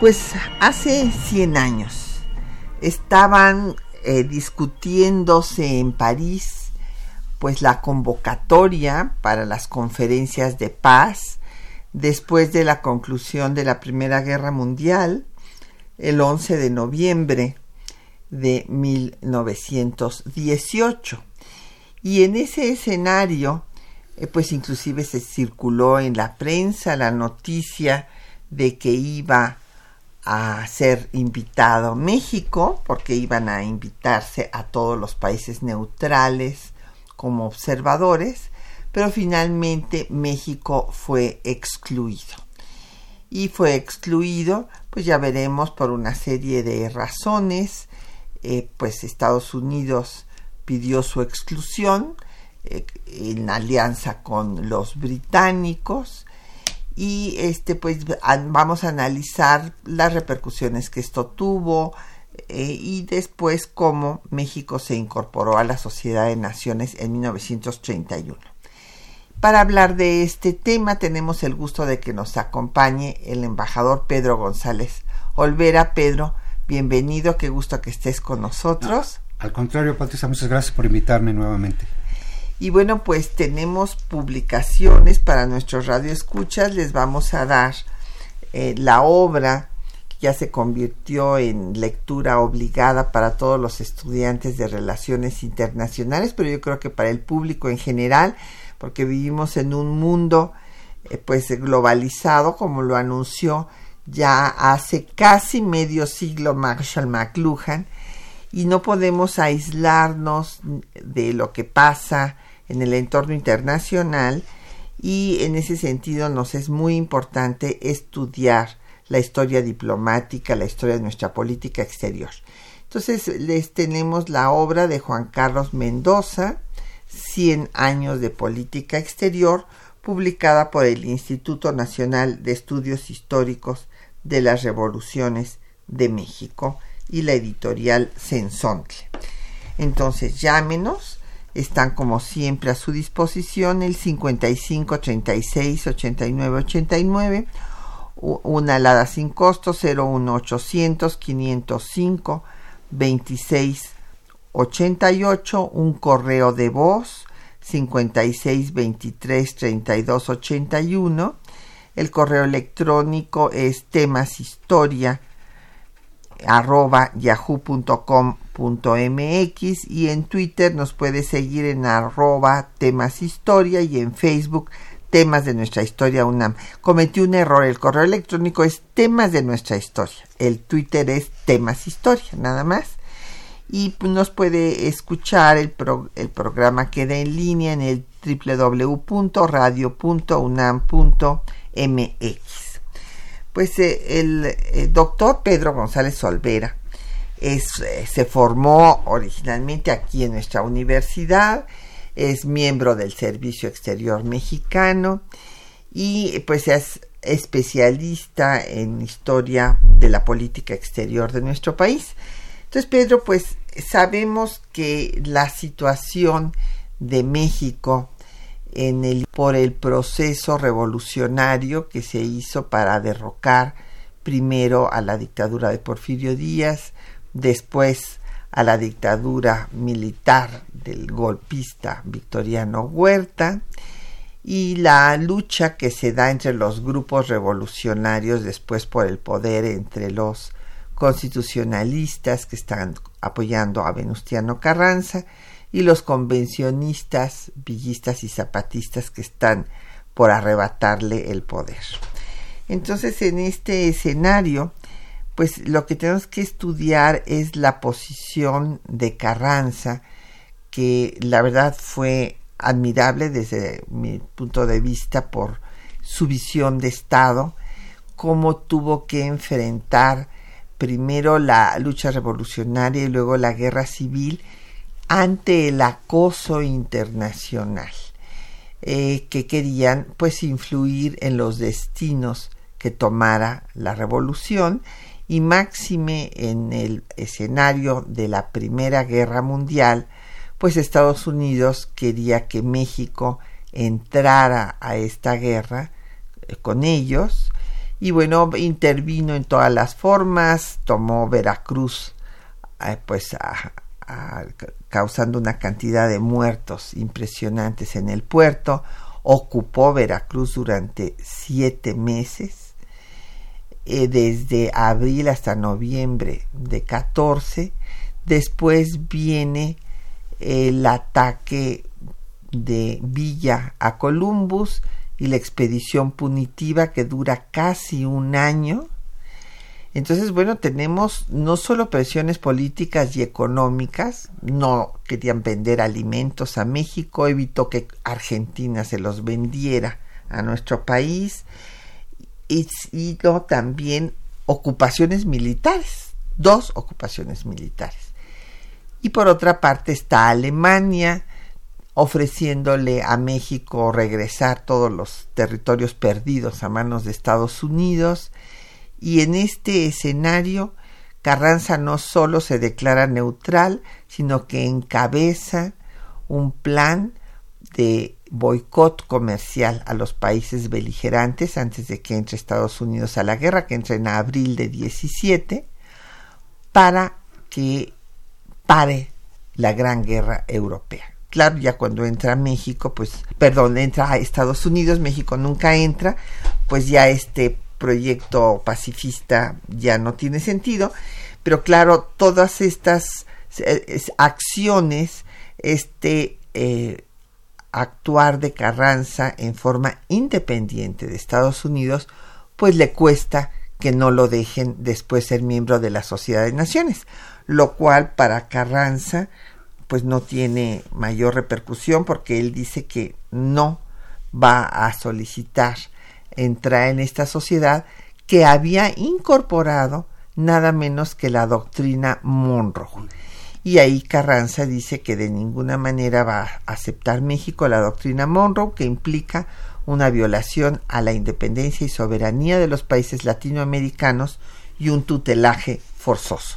Pues hace 100 años estaban eh, discutiéndose en París pues la convocatoria para las conferencias de paz después de la conclusión de la Primera Guerra Mundial el 11 de noviembre de 1918. Y en ese escenario, eh, pues inclusive se circuló en la prensa la noticia de que iba a ser invitado México, porque iban a invitarse a todos los países neutrales como observadores, pero finalmente México fue excluido. Y fue excluido, pues ya veremos, por una serie de razones, eh, pues Estados Unidos pidió su exclusión eh, en alianza con los británicos y este pues vamos a analizar las repercusiones que esto tuvo eh, y después cómo México se incorporó a la Sociedad de Naciones en 1931. Para hablar de este tema tenemos el gusto de que nos acompañe el embajador Pedro González Olvera. Pedro, bienvenido, qué gusto que estés con nosotros. al contrario, Patricia, muchas gracias por invitarme nuevamente. Y bueno, pues tenemos publicaciones para nuestros radioescuchas. Les vamos a dar eh, la obra que ya se convirtió en lectura obligada para todos los estudiantes de relaciones internacionales, pero yo creo que para el público en general, porque vivimos en un mundo eh, pues globalizado, como lo anunció ya hace casi medio siglo Marshall McLuhan, y no podemos aislarnos de lo que pasa en el entorno internacional y en ese sentido nos es muy importante estudiar la historia diplomática, la historia de nuestra política exterior. Entonces les tenemos la obra de Juan Carlos Mendoza, 100 años de política exterior, publicada por el Instituto Nacional de Estudios Históricos de las Revoluciones de México y la editorial Sensontle. Entonces llámenos están como siempre a su disposición el 55 36 89 89 una alada sin costo 01800 505 26 88 un correo de voz 56 23 32 81 el correo electrónico es temas historia arroba yahoo.com.mx y en Twitter nos puede seguir en arroba temas historia y en Facebook temas de nuestra historia UNAM. Cometí un error, el correo electrónico es temas de nuestra historia, el Twitter es temas historia, nada más. Y nos puede escuchar el, el programa queda en línea en el www.radio.unam.mx pues eh, el, eh, doctor Pedro González Solvera es, eh, se formó originalmente aquí en nuestra universidad, es miembro del Servicio Exterior Mexicano y pues es especialista en historia de la política exterior de nuestro país. Entonces, Pedro, pues sabemos que la situación de México por el proceso revolucionario que se hizo para derrocar primero a la dictadura de Porfirio Díaz, después a la dictadura militar del golpista Victoriano Huerta y la lucha que se da entre los grupos revolucionarios después por el poder entre los constitucionalistas que están apoyando a Venustiano Carranza y los convencionistas, villistas y zapatistas que están por arrebatarle el poder. Entonces, en este escenario, pues lo que tenemos que estudiar es la posición de Carranza, que la verdad fue admirable desde mi punto de vista por su visión de Estado, cómo tuvo que enfrentar primero la lucha revolucionaria y luego la guerra civil ante el acoso internacional eh, que querían pues influir en los destinos que tomara la revolución y máxime en el escenario de la Primera Guerra Mundial, pues Estados Unidos quería que México entrara a esta guerra eh, con ellos y bueno, intervino en todas las formas, tomó Veracruz eh, pues causando una cantidad de muertos impresionantes en el puerto, ocupó Veracruz durante siete meses eh, desde abril hasta noviembre de 14. Después viene el ataque de Villa a Columbus y la expedición punitiva que dura casi un año. Entonces, bueno, tenemos no solo presiones políticas y económicas, no querían vender alimentos a México, evitó que Argentina se los vendiera a nuestro país, y, también ocupaciones militares, dos ocupaciones militares. Y por otra parte está Alemania ofreciéndole a México regresar todos los territorios perdidos a manos de Estados Unidos. Y en este escenario, Carranza no solo se declara neutral, sino que encabeza un plan de boicot comercial a los países beligerantes antes de que entre Estados Unidos a la guerra, que entra en abril de 17, para que pare la gran guerra europea. Claro, ya cuando entra México, pues, perdón, entra a Estados Unidos, México nunca entra, pues ya este proyecto pacifista ya no tiene sentido, pero claro, todas estas eh, acciones, este eh, actuar de Carranza en forma independiente de Estados Unidos, pues le cuesta que no lo dejen después ser miembro de la Sociedad de Naciones, lo cual para Carranza pues no tiene mayor repercusión porque él dice que no va a solicitar entrar en esta sociedad que había incorporado nada menos que la doctrina Monroe y ahí Carranza dice que de ninguna manera va a aceptar México la doctrina Monroe que implica una violación a la independencia y soberanía de los países latinoamericanos y un tutelaje forzoso.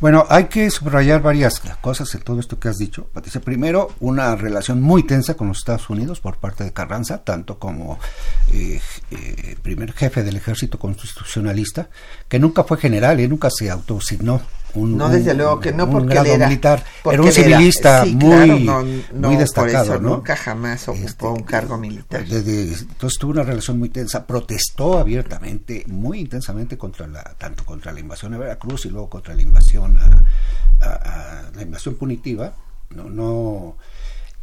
Bueno, hay que subrayar varias cosas en todo esto que has dicho, Patricia. Primero, una relación muy tensa con los Estados Unidos por parte de Carranza, tanto como eh, eh, primer jefe del ejército constitucionalista, que nunca fue general y nunca se autosignó no, desde luego que no, porque era, militar. era un civilista muy, muy destacado. Nunca jamás ocupó este, un cargo militar. entonces tuvo una relación muy tensa, protestó abiertamente, muy intensamente contra la, tanto contra la invasión a Veracruz y luego contra la invasión a, la invasión punitiva. No, no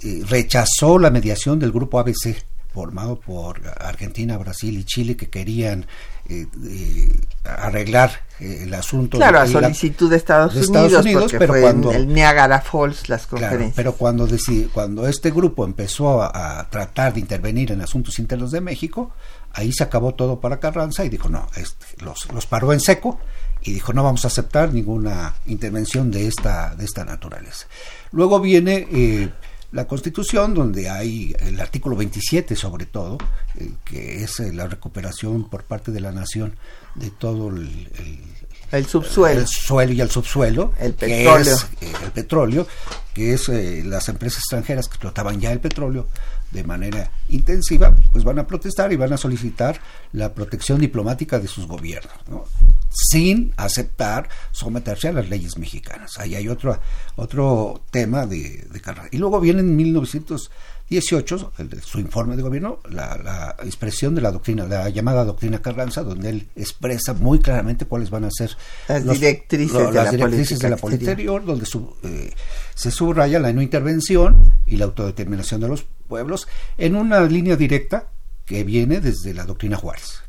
eh, rechazó la mediación del grupo ABC formado por Argentina, Brasil y Chile que querían eh, eh, arreglar eh, el asunto. Claro, a solicitud de Estados, Unidos, pero cuando el Niagara Falls las conferencias. pero cuando cuando este grupo empezó a, tratar de intervenir en asuntos internos de México, ahí se acabó todo para Carranza y dijo no, este, los, los paró en seco y dijo no vamos a aceptar ninguna intervención de esta de esta naturaleza. Luego viene la Constitución, donde hay el artículo 27 sobre todo, eh, que es eh, la recuperación por parte de la nación de todo el, el, subsuelo. El suelo y el subsuelo. El petróleo. Que es, eh, el petróleo, que es las empresas extranjeras que explotaban ya el petróleo de manera intensiva, pues van a protestar y van a solicitar la protección diplomática de sus gobiernos, sin aceptar someterse a las leyes mexicanas. Ahí hay otro, otro tema de, de Y luego viene en 1918, su informe de gobierno, la, expresión de la doctrina, la llamada doctrina Carranza, donde él expresa muy claramente cuáles van a ser las directrices, de, la directrices de la política exterior, donde eh, se subraya la no intervención y la autodeterminación de los pueblos en una línea directa que viene desde la doctrina Juárez.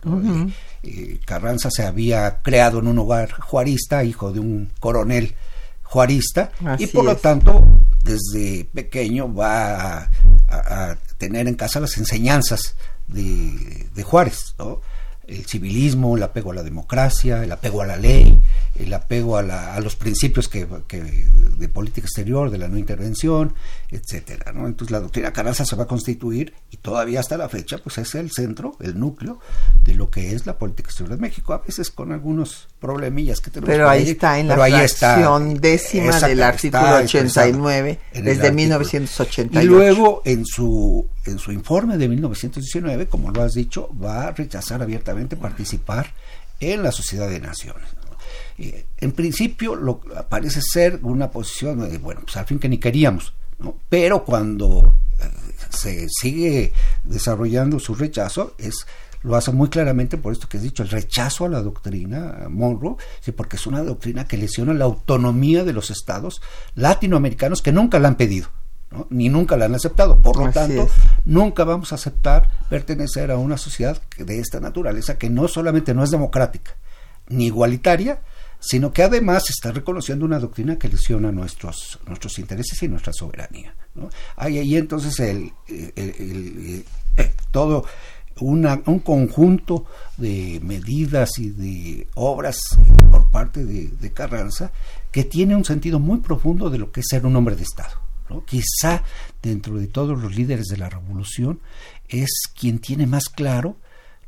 Eh, Carranza se había creado en un hogar juarista, hijo de un coronel juarista y por lo tanto desde pequeño va a, a- a tener en casa las enseñanzas de, de Juárez, ¿no? El civilismo, el apego a la democracia, el apego a la ley, el apego a, la- a los principios que, que- de política exterior, de la no intervención, etcétera. ¿no? Entonces la doctrina Carranza se va a constituir y todavía hasta la fecha, pues es el centro, el núcleo de lo que es la política exterior de México, a veces con algunos problemillas que tenemos. Pero ahí está en la está, fracción décima del artículo expresado 89 en el desde artículo. 1988. Y luego en su en su informe de 1919, como lo has dicho, va a rechazar abiertamente participar en la Sociedad de Naciones. Eh, en principio lo parece ser una posición de bueno, pues al fin que ni queríamos, ¿no? Pero cuando eh, se sigue desarrollando su rechazo es lo hace muy claramente por esto que has dicho, el rechazo a la doctrina Monroe, sí, porque es una doctrina que lesiona la autonomía de los estados latinoamericanos que nunca la han pedido, ¿no? ni nunca la han aceptado. Por lo Así tanto, es. nunca vamos a aceptar pertenecer a una sociedad de esta naturaleza que no solamente no es democrática ni igualitaria, sino que además está reconociendo una doctrina que lesiona nuestros nuestros intereses y nuestra soberanía. ¿no? Hay ahí entonces el, el- el- el- eh, todo una- un conjunto de medidas y de obras por parte de, Carranza que tiene un sentido muy profundo de lo que es ser un hombre de Estado. ¿no? Quizá dentro de todos los líderes de la revolución es quien tiene más claro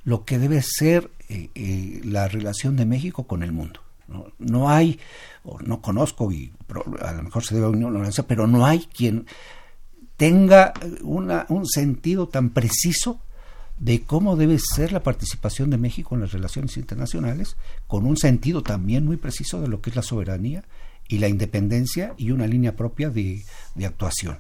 lo que debe ser eh, eh, la relación de México con el mundo. No, hay, o no conozco, y a lo mejor se debe a una pero no hay quien tenga una, un sentido tan preciso de cómo debe ser la participación de México en las relaciones internacionales, con un sentido también muy preciso de lo que es la soberanía y la independencia y una línea propia de, de actuación.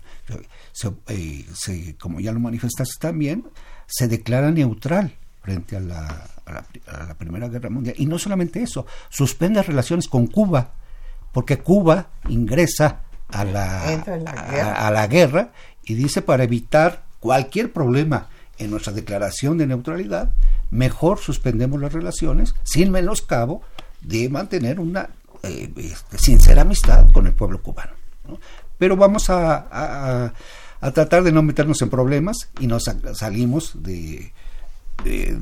Se- eh, se- como ya lo manifestaste también, se declara neutral frente a la, a la a la Primera Guerra Mundial. Y no solamente eso, suspende relaciones con Cuba, porque Cuba ingresa a la, a la guerra y dice para evitar cualquier problema en nuestra declaración de neutralidad, mejor suspendemos las relaciones sin menoscabo de mantener una eh, este, sincera amistad con el pueblo cubano. ¿no? Pero vamos a, a- a- tratar de no meternos en problemas y nos sa- salimos de, de,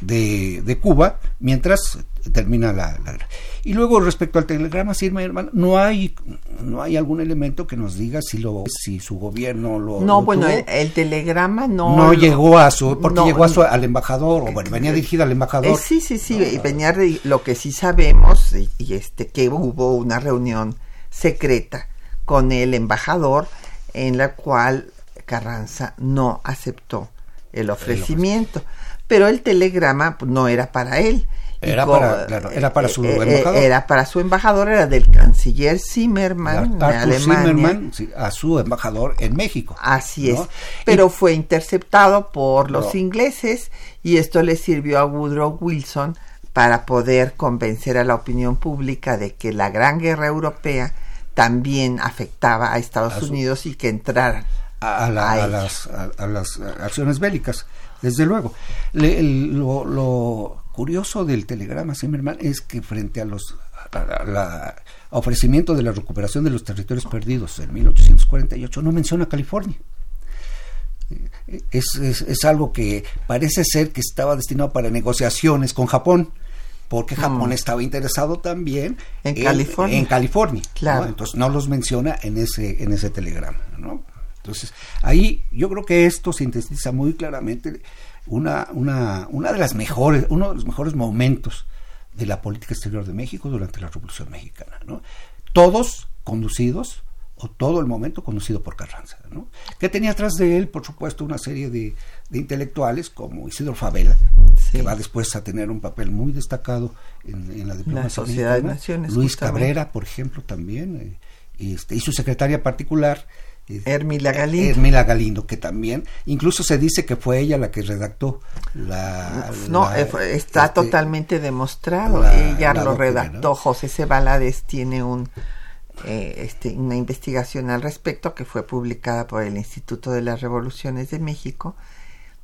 de- de- Cuba mientras termina la, la guerra. Y luego respecto al telegrama, sí, hermano, no hay no hay algún elemento que nos diga si lo si su gobierno lo No, lo bueno, tuvo. el, el telegrama no... no lo- llegó a su porque no, llegó a su, al embajador o bueno venía dirigida al embajador Eh, sí, sí, sí, y venía de- lo que sí sabemos y, y este que hubo una reunión secreta con el embajador en la cual Carranza no aceptó el ofrecimiento, pero el telegrama pues, no era para él. Era para- claro, era para su eh, eh, embajador. Era para su embajador, era del canciller Zimmermann de Alemania. Sí, a su embajador en México Así es. Pero fue interceptado por los No. ingleses y esto le sirvió a Woodrow Wilson para poder convencer a la opinión pública de que la Gran Guerra Europea también afectaba a Estados A su- Unidos y que entraran. A, la- a las, a, a las acciones bélicas, desde luego. Le- el- lo, lo curioso del telegrama Zimmerman es que frente a los la ofrecimiento de la recuperación de los territorios perdidos en 1848 no menciona California. Es, es, es algo que parece ser que estaba destinado para negociaciones con Japón, porque Japón Mm. estaba interesado también En California. en California, ¿no? Claro. Entonces no los menciona en ese en ese telegrama, ¿no? Entonces ahí yo creo que esto sintetiza muy claramente una una una de las mejores uno de los mejores momentos de la política exterior de México durante la Revolución Mexicana, ¿no? Todos conducidos o todo el momento conducido por Carranza, ¿no? Que tenía atrás de él, por supuesto, una serie de, de intelectuales como Isidro Favela, Sí. que va después a tener un papel muy destacado en, en la diplomacia Sociedad de. Naciones, Luis justamente. Cabrera, por ejemplo, también, eh, este, y su secretaria particular. Eh, Hermila Galindo. Hermila Galindo, que también, incluso se dice que fue ella la que redactó la... No, la- eh, está este, totalmente demostrado. la- Ella la lo doctrina, redactó. ¿no? José C. Valadez tiene un, eh, este, una investigación al respecto que fue publicada por el Instituto de las Revoluciones de México,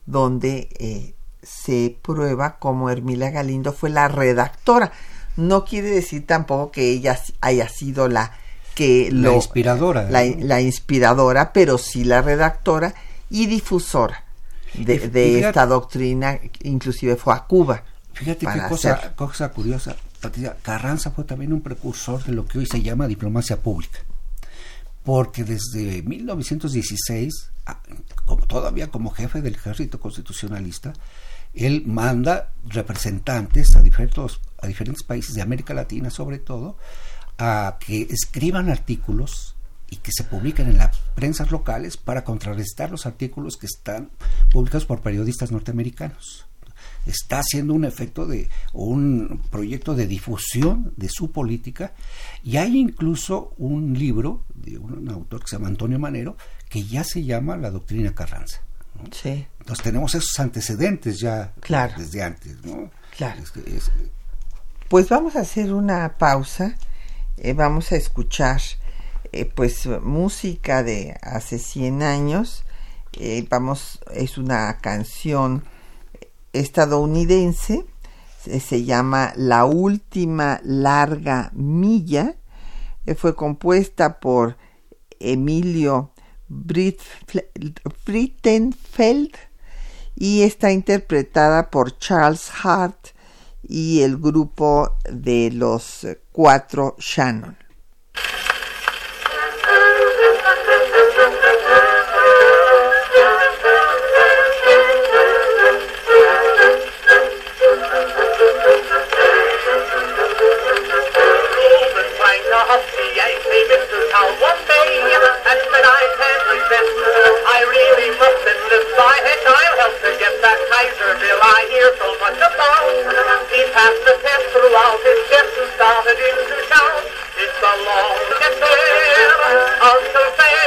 donde eh, se prueba cómo Hermila Galindo fue la redactora. No quiere decir tampoco que ella haya sido la que la inspiradora. la, la inspiradora, pero sí la redactora y difusora de, Y- esta doctrina, inclusive fue a Cuba. Fíjate qué cosa, hacer- cosa curiosa, Patricia. Carranza fue también un precursor de lo que hoy se llama diplomacia pública. Porque desde 1916, ah, como todavía como jefe del ejército constitucionalista, él manda representantes a diferentes, a diferentes países de América Latina, sobre todo, a que escriban artículos y que se publiquen en las prensas locales para contrarrestar los artículos que están publicados por periodistas norteamericanos está haciendo un efecto de un proyecto de difusión de su política y hay incluso un libro de un, autor que se llama Antonio Manero que ya se llama La doctrina Carranza. ¿no? Sí, Entonces tenemos esos antecedentes ya Claro. desde antes, ¿no? Claro. Es que es- Pues vamos a hacer una pausa. Eh, vamos a escuchar eh, pues música de hace 100 años. Eh, vamos, es una canción estadounidense. Se, se llama La última larga milla. fue compuesta por Emilio Brittenfeld y está interpretada por Charles Hart y el grupo de los eh, cuatro Shannon. To get that Kaiser bill I hear so much about. He passed the test throughout his chest and started in to shout. It's a long get there until Sam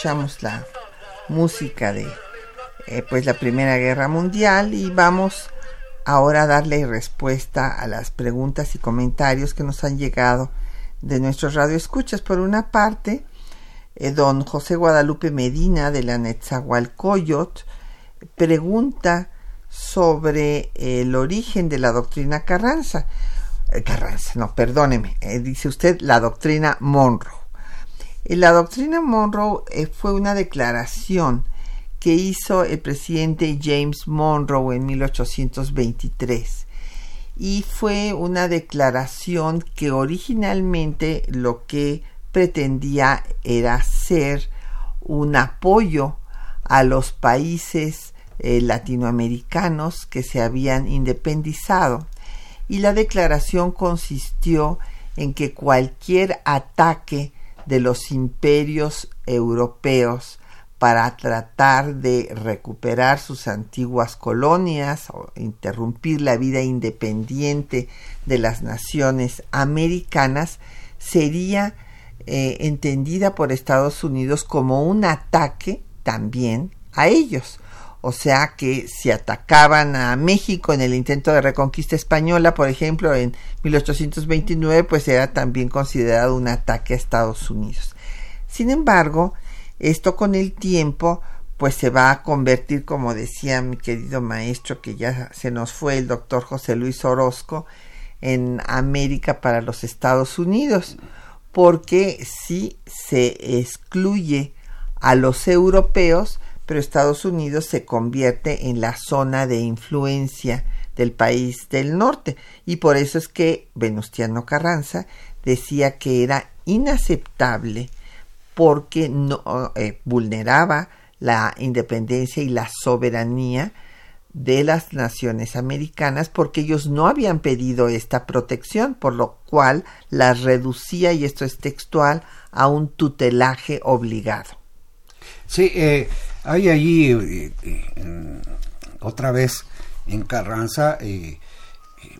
escuchamos la música de eh, pues la Primera Guerra Mundial y vamos ahora a darle respuesta a las preguntas y comentarios que nos han llegado de nuestros radioescuchas. Por una parte, eh, don José Guadalupe Medina de la Netzahualcoyot pregunta sobre el origen de la doctrina Carranza. Eh, Carranza, no, perdóneme, eh, dice usted la doctrina Monroe. La doctrina Monroe eh, fue una declaración que hizo el presidente James Monroe en 1823 y fue una declaración que originalmente lo que pretendía era ser un apoyo a los países eh, latinoamericanos que se habían independizado. Y la declaración consistió en que cualquier ataque de los imperios europeos para tratar de recuperar sus antiguas colonias o interrumpir la vida independiente de las naciones americanas sería eh, entendida por Estados Unidos como un ataque también a ellos. O sea que si atacaban a México en el intento de reconquista española, por ejemplo, en 1829, pues era también considerado un ataque a Estados Unidos. Sin embargo, esto con el tiempo, pues se va a convertir, como decía mi querido maestro, que ya se nos fue el doctor José Luis Orozco, en América para los Estados Unidos, porque sí se excluye a los europeos, pero Estados Unidos se convierte en la zona de influencia del país del norte y por eso es que Venustiano Carranza decía que era inaceptable porque no eh, vulneraba la independencia y la soberanía de las naciones americanas porque ellos no habían pedido esta protección, por lo cual las reducía, y esto es textual, a un tutelaje obligado. Sí, eh, hay allí eh, eh, otra vez en Carranza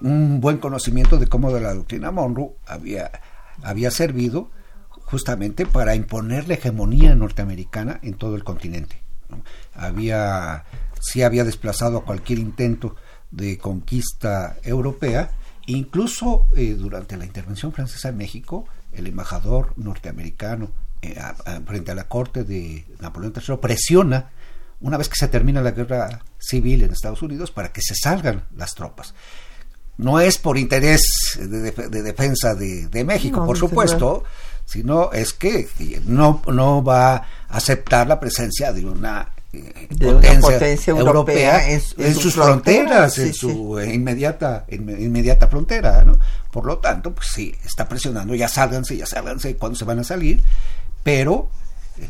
un buen conocimiento de cómo de la doctrina Monroe había, había servido justamente para imponer la hegemonía norteamericana en todo el continente. Había sí había desplazado a cualquier intento de conquista europea, incluso eh, durante la intervención francesa en México, el embajador norteamericano eh, frente a la corte de Napoleón III presiona una vez que se termina la guerra civil en Estados Unidos para que se salgan las tropas. No es por interés de, defensa de, México, por supuesto, sino es que no, no va a aceptar la presencia de una de potencia, europea, en, sus fronteras, en su inmediata inmediata frontera, ¿no? Por lo tanto, pues sí, está presionando, ya sálganse, ya sálganse cuando se van a salir, pero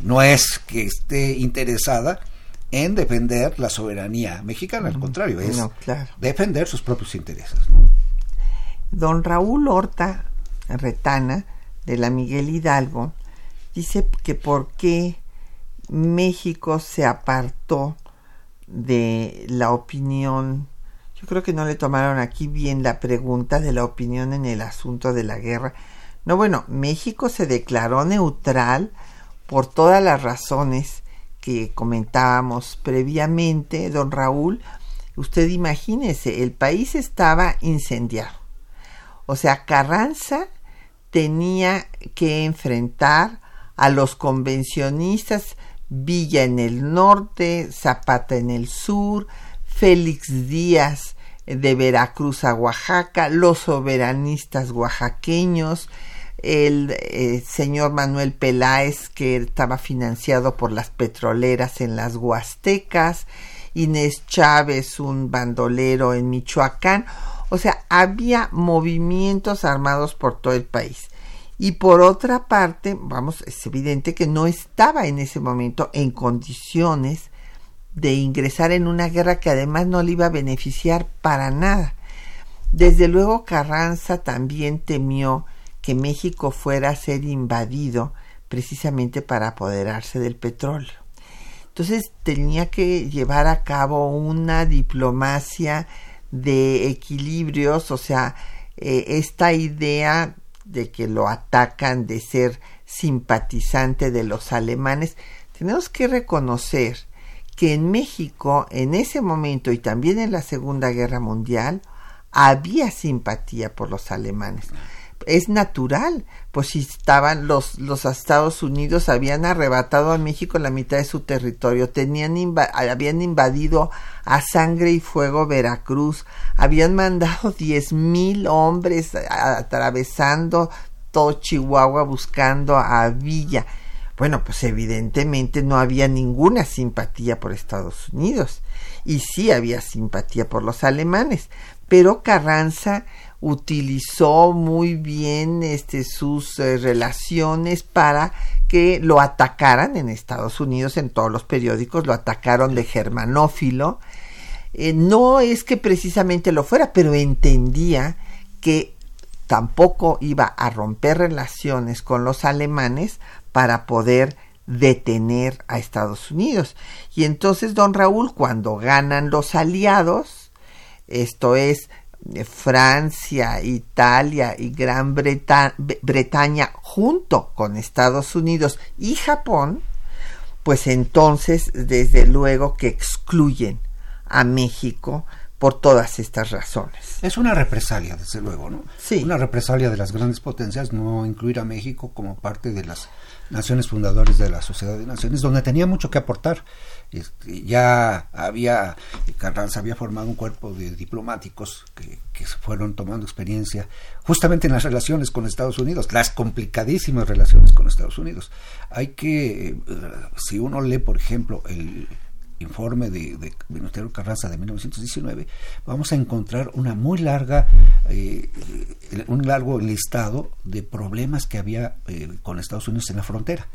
no es que esté interesada en defender la soberanía mexicana, al contrario, es defender sus propios intereses. Don Raúl Horta Retana, de la Miguel Hidalgo, dice que por qué México se apartó de la opinión, yo creo que no le tomaron aquí bien la pregunta de la opinión en el asunto de la guerra. No, bueno, México se declaró neutral por todas las razones que comentábamos previamente, don Raúl. Usted imagínese, el país estaba incendiado. O sea, Carranza tenía que enfrentar a los convencionistas Villa en el norte, Zapata en el sur, Félix Díaz de Veracruz a Oaxaca, los soberanistas oaxaqueños, el eh, señor Manuel Peláez que estaba financiado por las petroleras en las Huastecas, Inés Chávez, un bandolero en Michoacán, o sea, había movimientos armados por todo el país y por otra parte, vamos, es evidente que no estaba en ese momento en condiciones de ingresar en una guerra que además no le iba a beneficiar para nada. Desde luego Carranza también temió que México fuera a ser invadido precisamente para apoderarse del petróleo. Entonces tenía que llevar a cabo una diplomacia de equilibrios, o sea, eh, esta idea de que lo atacan de ser simpatizante de los alemanes, tenemos que reconocer que en México en ese momento y también en la Segunda Guerra Mundial había simpatía por los alemanes es natural, pues si estaban los, los Estados Unidos habían arrebatado a México la mitad de su territorio, tenían habían invadido a sangre y fuego Veracruz, habían mandado diez mil hombres atravesando todo Chihuahua buscando a Villa. Bueno, pues evidentemente no había ninguna simpatía por Estados Unidos y sí había simpatía por los alemanes, pero Carranza utilizó muy bien este, sus eh, relaciones para que lo atacaran en Estados Unidos, en todos los periódicos lo atacaron de germanófilo. Eh, no es que precisamente lo fuera, pero entendía que tampoco iba a romper relaciones con los alemanes para poder detener a Estados Unidos. Y entonces don Raúl, cuando ganan los aliados, esto es Francia, Italia y Gran Bretaña junto con Estados Unidos y Japón, pues entonces desde luego que excluyen a México por todas estas razones. Es una represalia, desde luego, ¿no? Sí. Una represalia de las grandes potencias no incluir a México como parte de las naciones fundadores de la Sociedad de Naciones, donde tenía mucho que aportar. Este, ya había, Carranza había formado un cuerpo de diplomáticos que, que fueron tomando experiencia justamente en las relaciones con Estados Unidos, las complicadísimas relaciones con Estados Unidos. Hay que, eh, si uno lee, por ejemplo, el informe de, de Venustiano Carranza de 1919, vamos a encontrar una muy larga, eh, un largo listado de problemas que había eh, con Estados Unidos en la frontera.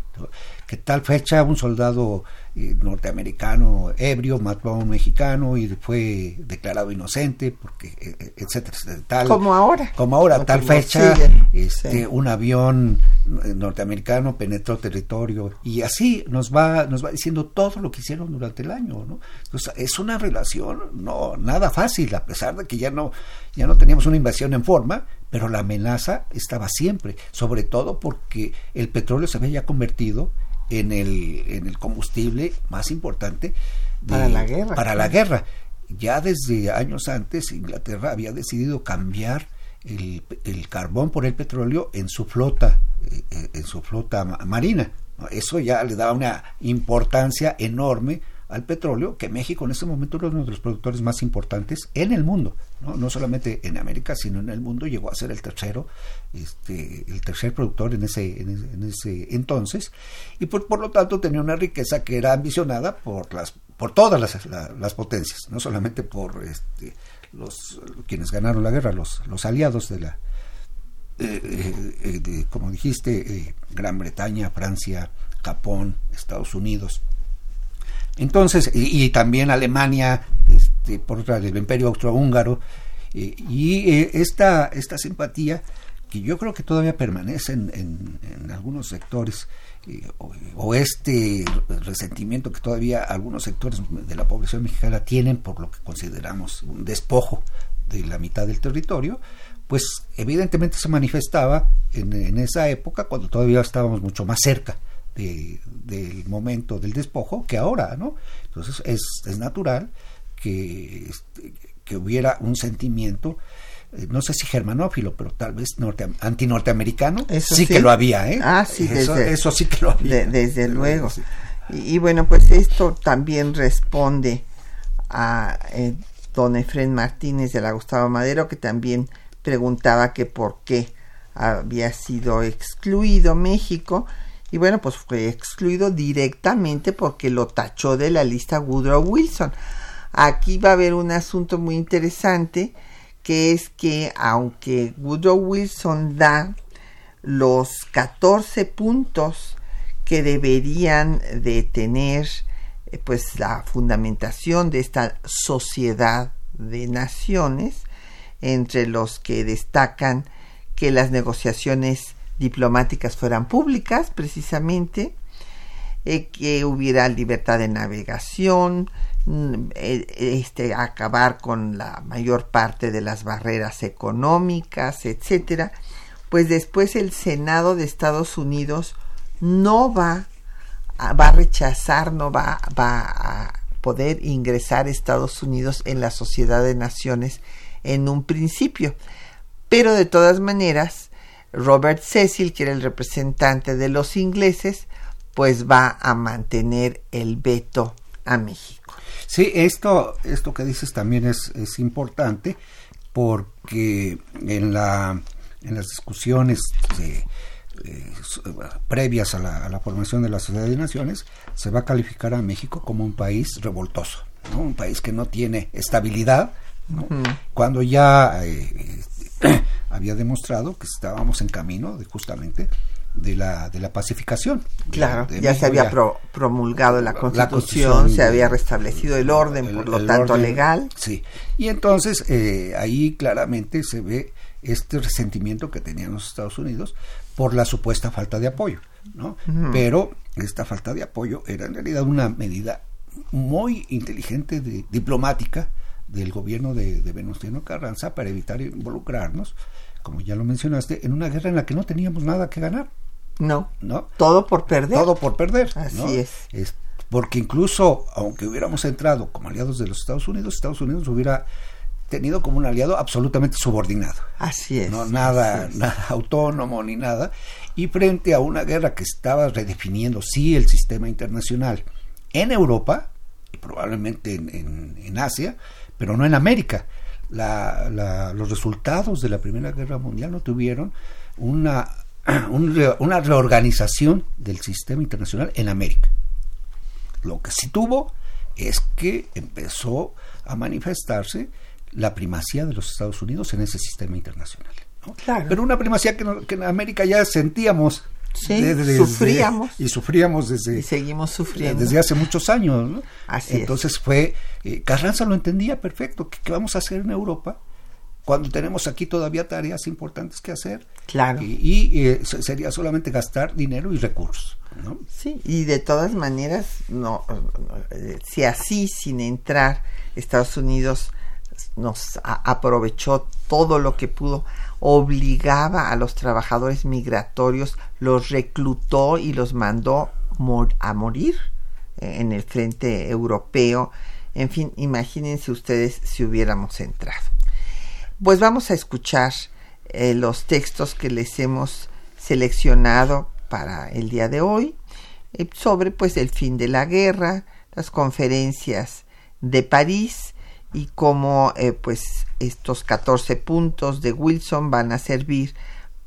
Que tal fecha un soldado eh, norteamericano ebrio mató a un mexicano y fue declarado inocente, porque eh, etcétera, etcétera, tal. Como ahora. Como ahora, tal Como fecha, sigue, este, sí. un avión eh, norteamericano penetró territorio y así nos va nos va diciendo todo lo que hicieron durante el año no Entonces, es una relación no nada fácil a pesar de que ya no ya no teníamos una invasión en forma pero la amenaza estaba siempre sobre todo porque el petróleo se había ya convertido en el en el combustible más importante de- Para la guerra, para la guerra. Ya desde años antes Inglaterra había decidido cambiar el, el carbón por el petróleo en su flota eh, eh, en su flota ma- marina. Eso ya le daba una importancia enorme al petróleo que México en ese momento era uno de los productores más importantes en el mundo no, no solamente en América sino en el mundo llegó a ser el tercero este el tercer productor en ese en ese, en ese entonces y por, por lo tanto tenía una riqueza que era ambicionada por las por todas las, la- las potencias no solamente por este los quienes ganaron la guerra los los aliados de la eh, eh, eh, de, como dijiste, Gran Bretaña, Francia, Japón, Estados Unidos. Entonces, y, y también Alemania, este, por otra, el Imperio Austrohúngaro, eh, y eh, esta, esta simpatía que yo creo que todavía permanece en, en- algunos sectores, eh, o, o este resentimiento que todavía algunos sectores de la población mexicana tienen por lo que consideramos un despojo de la mitad del territorio, pues evidentemente se manifestaba en, en esa época cuando todavía estábamos mucho más cerca de- del momento del despojo que ahora, ¿no? Entonces es, es natural que, este, que hubiera un sentimiento, eh, no sé si germanófilo, pero tal vez norte, antinorteamericano, Eso sí, sí. que lo había, ¿eh? Ah, sí, eso, desde- eso sí que lo había. De- desde luego. Sí. Y, y bueno, pues esto también responde a eh, don Efren Martínez de la Gustavo Madero, que también preguntaba que por qué había sido excluido México. Y bueno, pues fue excluido directamente porque lo tachó de la lista Woodrow Wilson. Aquí va a haber un asunto muy interesante, que es que aunque Woodrow Wilson da los 14 puntos que deberían de tener eh, pues la fundamentación de esta sociedad de naciones entre los que destacan que las negociaciones diplomáticas fueran públicas precisamente eh, que hubiera libertad de navegación, este, acabar con la mayor parte de las barreras económicas, etcétera, pues después el Senado de Estados Unidos no va a, va a rechazar, no va, va a poder ingresar Estados Unidos en la Sociedad de Naciones en un principio. Pero de todas maneras, Robert Cecil, que era el representante de los ingleses, pues va a mantener el veto a México. Sí, esto, esto que dices también es, es importante porque en, la, en las discusiones de, eh, previas a la, a la formación de la Sociedad de Naciones se va a calificar a México como un país revoltoso, ¿no? un país que no tiene estabilidad, ¿no? cuando ya eh, eh, había demostrado que estábamos en camino de justamente de la, de la pacificación. Claro, De ya se había pro- promulgado la la constitución, se había restablecido el orden, por lo tanto orden, legal. Sí, y entonces eh, ahí claramente se ve este resentimiento que tenían los Estados Unidos por la supuesta falta de apoyo, ¿no? Pero esta falta de apoyo era en realidad una medida muy inteligente de, diplomática del gobierno de, de Venustiano Carranza para evitar involucrarnos, como ya lo mencionaste, en una guerra en la que no teníamos nada que ganar, No, ¿no? todo por perder. todo por perder. Así ¿no? es. Porque incluso, aunque hubiéramos entrado como aliados de los Estados Unidos, Estados Unidos hubiera tenido como un aliado absolutamente subordinado. Así es. No, nada, es. nada autónomo ni nada. Y frente a una guerra que estaba redefiniendo, sí, el sistema internacional en Europa y probablemente en, en- en Asia, pero no en América. La- la- los resultados de la Primera Guerra Mundial no tuvieron una, una reorganización del sistema internacional en América. Lo que sí tuvo es que empezó a manifestarse la primacía de los Estados Unidos en ese sistema internacional. ¿no? Claro. Pero una primacía que, no- que en América ya sentíamos. Sí, sufríamos. Y sufríamos desde, Y seguimos sufriendo. desde hace muchos años. ¿no? Así es. Entonces fue, eh, Carranza lo entendía perfecto, ¿qué, qué vamos a hacer en Europa? Cuando tenemos aquí todavía tareas importantes que hacer. Claro. Y, y, eh, se- sería solamente gastar dinero y recursos. ¿no? Sí, y de todas maneras, no, eh, si así, sin entrar, Estados Unidos nos aprovechó todo lo que pudo, obligaba a los trabajadores migratorios, los reclutó y los mandó mor- a morir eh, en el frente europeo. En fin, imagínense ustedes si hubiéramos entrado. Pues vamos a escuchar eh, los textos que les hemos seleccionado para el día de hoy eh, sobre pues el fin de la guerra, las conferencias de París y cómo eh, pues estos 14 puntos de Wilson van a servir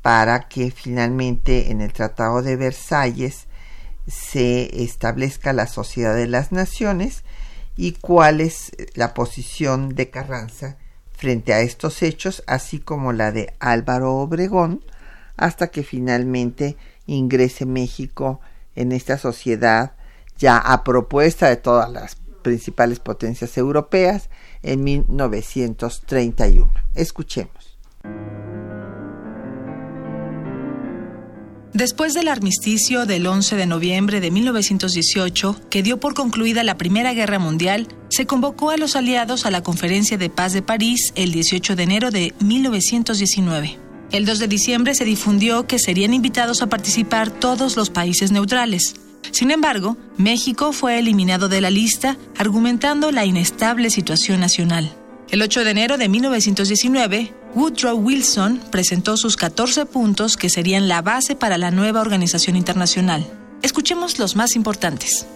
para que finalmente en el Tratado de Versalles se establezca la Sociedad de las Naciones y cuál es la posición de Carranza frente a estos hechos, así como la de Álvaro Obregón, hasta que finalmente ingrese México en esta sociedad ya a propuesta de todas las principales potencias europeas en 1931. Escuchemos. Después del armisticio del 11 de noviembre de 1918, que dio por concluida la Primera Guerra Mundial, se convocó a los aliados a la Conferencia de Paz de París el 18 de enero de 1919. El 2 de diciembre se difundió que serían invitados a participar todos los países neutrales. Sin embargo, México fue eliminado de la lista, argumentando la inestable situación nacional. El 8 de enero de 1919, Woodrow Wilson presentó sus 14 puntos que serían la base para la nueva organización internacional. Escuchemos los más importantes.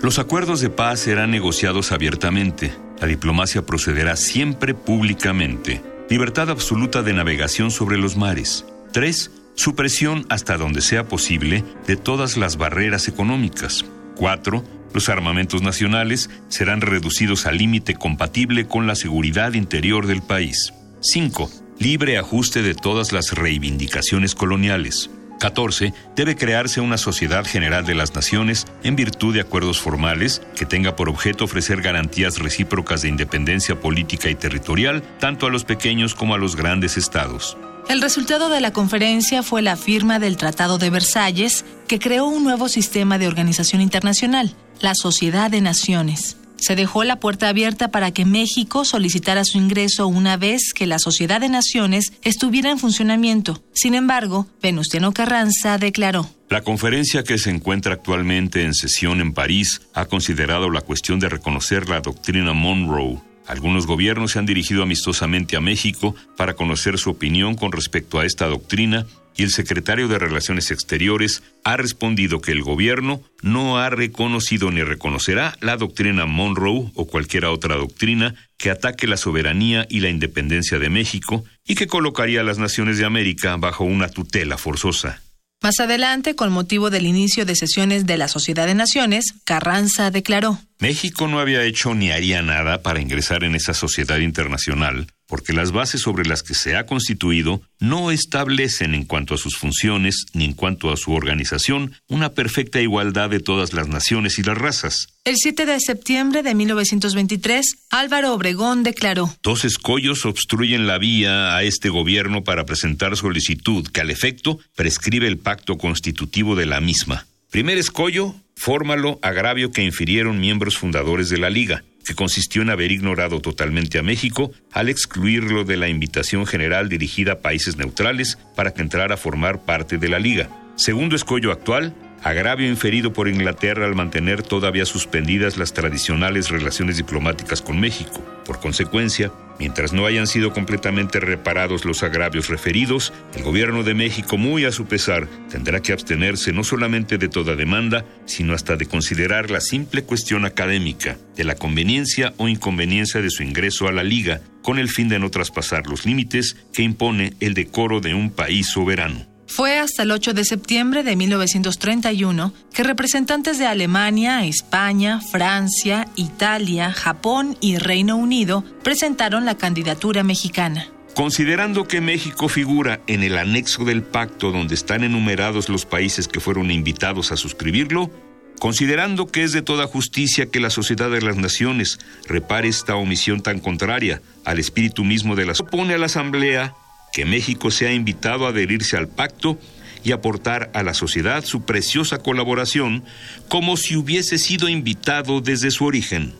Los acuerdos de paz serán negociados abiertamente. La diplomacia procederá siempre públicamente. Libertad absoluta de navegación sobre los mares. 3. Supresión hasta donde sea posible de todas las barreras económicas. 4. Los armamentos nacionales serán reducidos al límite compatible con la seguridad interior del país. 5. Libre ajuste de todas las reivindicaciones coloniales. 14. Debe crearse una sociedad general de las naciones en virtud de acuerdos formales que tenga por objeto ofrecer garantías recíprocas de independencia política y territorial tanto a los pequeños como a los grandes estados. El resultado de la conferencia fue la firma del Tratado de Versalles, que creó un nuevo sistema de organización internacional, la Sociedad de Naciones. Se dejó la puerta abierta para que México solicitara su ingreso una vez que la Sociedad de Naciones estuviera en funcionamiento. Sin embargo, Venustiano Carranza declaró. La conferencia que se encuentra actualmente en sesión en París ha considerado la cuestión de reconocer la doctrina Monroe. Algunos gobiernos se han dirigido amistosamente a México para conocer su opinión con respecto a esta doctrina y el secretario de Relaciones Exteriores ha respondido que el gobierno no ha reconocido ni reconocerá la doctrina Monroe o cualquier otra doctrina que ataque la soberanía y la independencia de México y que colocaría a las naciones de América bajo una tutela forzosa. Más adelante, con motivo del inicio de sesiones de la Sociedad de Naciones, Carranza declaró. México no había hecho ni haría nada para ingresar en esa sociedad internacional, porque las bases sobre las que se ha constituido no establecen en cuanto a sus funciones ni en cuanto a su organización una perfecta igualdad de todas las naciones y las razas. El 7 de septiembre de 1923, Álvaro Obregón declaró. Dos escollos obstruyen la vía a este gobierno para presentar solicitud que al efecto prescribe el pacto constitutivo de la misma. Primer escollo, fórmalo agravio que infirieron miembros fundadores de la Liga, que consistió en haber ignorado totalmente a México al excluirlo de la invitación general dirigida a países neutrales para que entrara a formar parte de la Liga. Segundo escollo actual, agravio inferido por Inglaterra al mantener todavía suspendidas las tradicionales relaciones diplomáticas con México. Por consecuencia, Mientras no hayan sido completamente reparados los agravios referidos, el gobierno de México, muy a su pesar, tendrá que abstenerse no solamente de toda demanda, sino hasta de considerar la simple cuestión académica de la conveniencia o inconveniencia de su ingreso a la Liga, con el fin de no traspasar los límites que impone el decoro de un país soberano. Fue hasta el 8 de septiembre de 1931 que representantes de Alemania, España, Francia, Italia, Japón y Reino Unido presentaron la candidatura mexicana. Considerando que México figura en el anexo del pacto donde están enumerados los países que fueron invitados a suscribirlo, considerando que es de toda justicia que la Sociedad de las Naciones repare esta omisión tan contraria al espíritu mismo de la propone a la Asamblea que México sea invitado a adherirse al pacto y aportar a la sociedad su preciosa colaboración como si hubiese sido invitado desde su origen.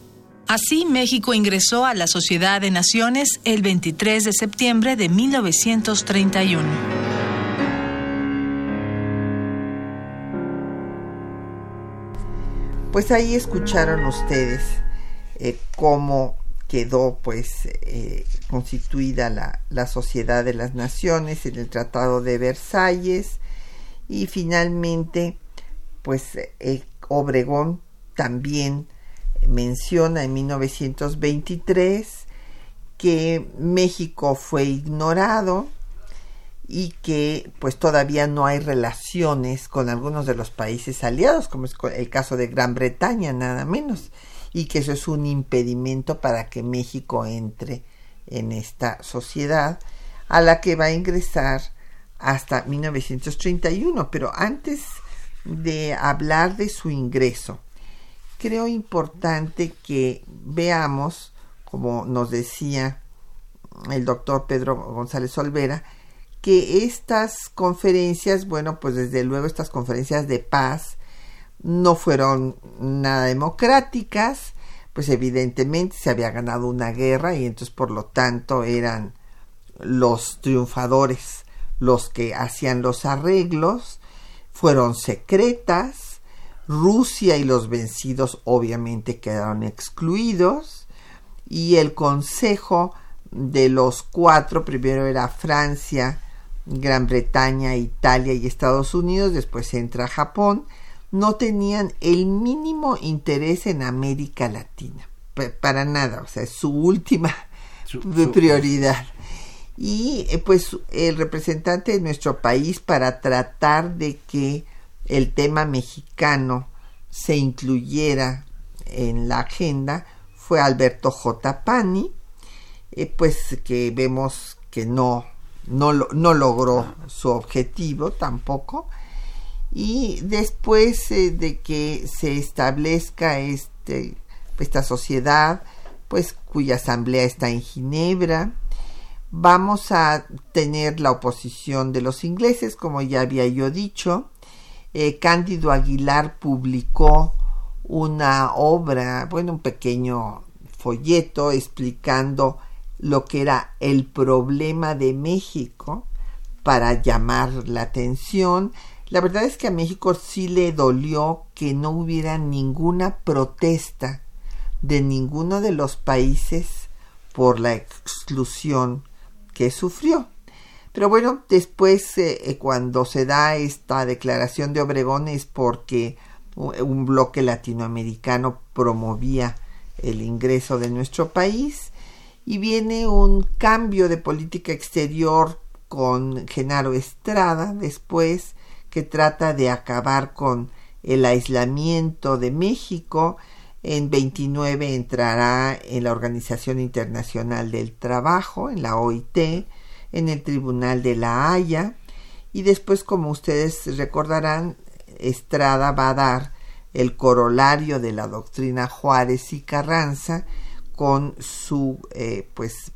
Así, México ingresó a la Sociedad de Naciones el 23 de septiembre de 1931. Pues ahí escucharon ustedes eh, cómo quedó pues eh, constituida la, la, Sociedad de las Naciones en el Tratado de Versalles y finalmente pues eh, Obregón también menciona en 1923 que México fue ignorado y que pues todavía no hay relaciones con algunos de los países aliados como es el caso de Gran Bretaña nada menos y que eso es un impedimento para que México entre en esta sociedad a la que va a ingresar hasta 1931. Pero antes de hablar de su ingreso, creo importante que veamos, como nos decía el doctor Pedro González Olvera, que estas conferencias, bueno, pues desde luego estas conferencias de paz, no fueron nada democráticas, pues evidentemente se había ganado una guerra y entonces por lo tanto eran los triunfadores los que hacían los arreglos, fueron secretas, Rusia y los vencidos obviamente quedaron excluidos y el consejo de los cuatro, primero era Francia, Gran Bretaña, Italia y Estados Unidos, después entra Japón, no tenían el mínimo interés en América Latina, para nada, o sea, es su última prioridad. Y eh, pues el representante de nuestro país para tratar de que el tema mexicano se incluyera en la agenda fue Alberto J. Pani, eh, pues que vemos que no, no, no logró su objetivo tampoco y después eh, de que se establezca este, esta sociedad, pues cuya asamblea está en Ginebra, vamos a tener la oposición de los ingleses, como ya había yo dicho. Eh, Cándido Aguilar publicó una obra, bueno, un pequeño folleto explicando lo que era el problema de México para llamar la atención la verdad es que a México sí le dolió que no hubiera ninguna protesta de ninguno de los países por la exclusión que sufrió. Pero bueno, después eh, eh, cuando se da esta declaración de Obregón es porque un bloque latinoamericano promovía el ingreso de nuestro país y viene un cambio de política exterior con Genaro Estrada después que trata de acabar con el aislamiento de México. En 29 entrará en la Organización Internacional del Trabajo, en la OIT, en el Tribunal de la Haya y después, como ustedes recordarán, Estrada va a dar el corolario de la doctrina Juárez y Carranza con su eh, pues